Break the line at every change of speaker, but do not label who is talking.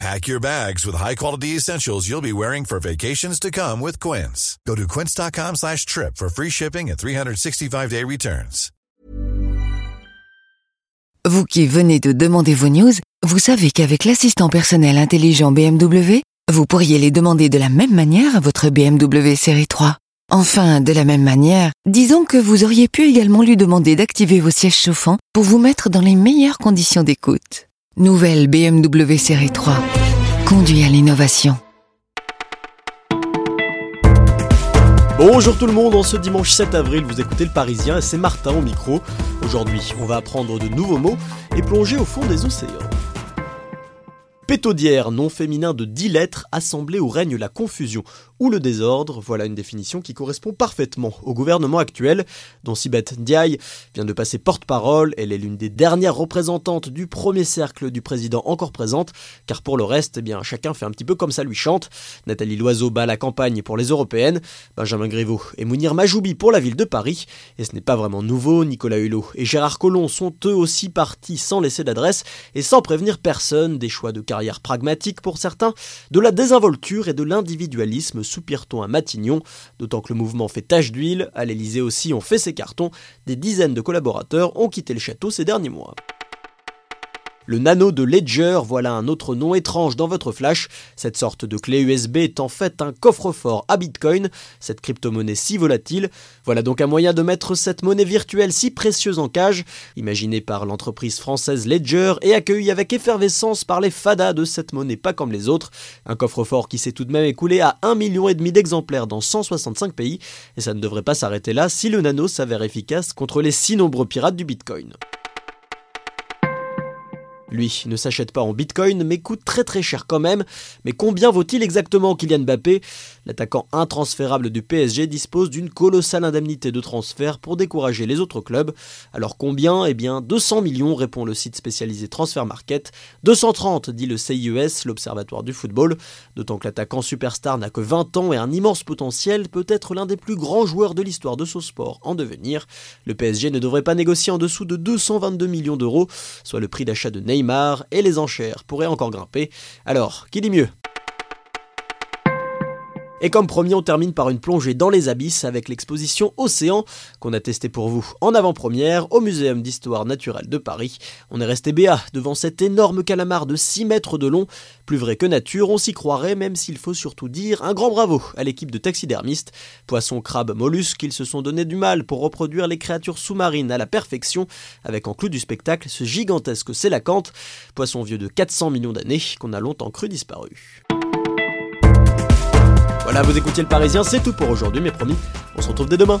Pack your bags with high-quality essentials you'll be wearing for vacations to come with Quince. Go to quince.com slash trip for free shipping and 365-day returns.
Vous qui venez de demander vos news, vous savez qu'avec l'assistant personnel intelligent BMW, vous pourriez les demander de la même manière à votre BMW série 3. Enfin, de la même manière, disons que vous auriez pu également lui demander d'activer vos sièges chauffants pour vous mettre dans les meilleures conditions d'écoute. Nouvelle BMW série 3. Conduit à l'innovation.
Bonjour tout le monde, en ce dimanche 7 avril, vous écoutez le Parisien et c'est Martin au micro. Aujourd'hui, on va apprendre de nouveaux mots et plonger au fond des océans. Pétaudière, nom féminin de 10 lettres, assemblée où règne la confusion ou le désordre, voilà une définition qui correspond parfaitement au gouvernement actuel, dont Sibeth Ndiaye vient de passer porte-parole, elle est l'une des dernières représentantes du premier cercle du président encore présente, car pour le reste, eh bien, chacun fait un petit peu comme ça lui chante. Nathalie Loiseau bat la campagne pour les européennes, Benjamin Griveaux et Mounir Majoubi pour la ville de Paris, et ce n'est pas vraiment nouveau, Nicolas Hulot et Gérard Collomb sont eux aussi partis sans laisser d'adresse et sans prévenir personne, des choix de carrière pragmatique pour certains, de la désinvolture et de l'individualisme, soupire-t-on à Matignon, d'autant que le mouvement fait tache d'huile, à l'Elysée aussi on fait ses cartons, des dizaines de collaborateurs ont quitté le château ces derniers mois. Le nano de Ledger, voilà un autre nom étrange dans votre flash. Cette sorte de clé USB est en fait un coffre-fort à Bitcoin, cette crypto-monnaie si volatile. Voilà donc un moyen de mettre cette monnaie virtuelle si précieuse en cage, imaginée par l'entreprise française Ledger et accueillie avec effervescence par les fadas de cette monnaie pas comme les autres. Un coffre-fort qui s'est tout de même écoulé à 1,5 million d'exemplaires dans 165 pays, et ça ne devrait pas s'arrêter là si le nano s'avère efficace contre les si nombreux pirates du Bitcoin. Lui ne s'achète pas en bitcoin, mais coûte très très cher quand même. Mais combien vaut-il exactement Kylian Mbappé? L'attaquant intransférable du PSG dispose d'une colossale indemnité de transfert pour décourager les autres clubs. Alors combien? Eh bien 200 millions, répond le site spécialisé Transfer Market. 230, dit le CIES, l'Observatoire du football. D'autant que l'attaquant superstar n'a que 20 ans et un immense potentiel, peut être l'un des plus grands joueurs de l'histoire de ce sport en devenir. Le PSG ne devrait pas négocier en dessous de 222 millions d'euros, soit le prix d'achat de Neymar et les enchères pourraient encore grimper. Alors, qui dit mieux? Et comme promis, on termine par une plongée dans les abysses avec l'exposition Océan qu'on a testé pour vous en avant-première au Muséum d'Histoire Naturelle de Paris. On est resté béat devant cet énorme calamar de 6 mètres de long. Plus vrai que nature, on s'y croirait, même s'il faut surtout dire un grand bravo à l'équipe de taxidermistes. Poissons, crabes, mollusques, ils se sont donné du mal pour reproduire les créatures sous-marines à la perfection, avec en clou du spectacle ce gigantesque sélacanthe, poisson vieux de 400 millions d'années qu'on a longtemps cru disparu. Voilà, vous écoutiez le Parisien, c'est tout pour aujourd'hui, mais promis, on se retrouve dès demain.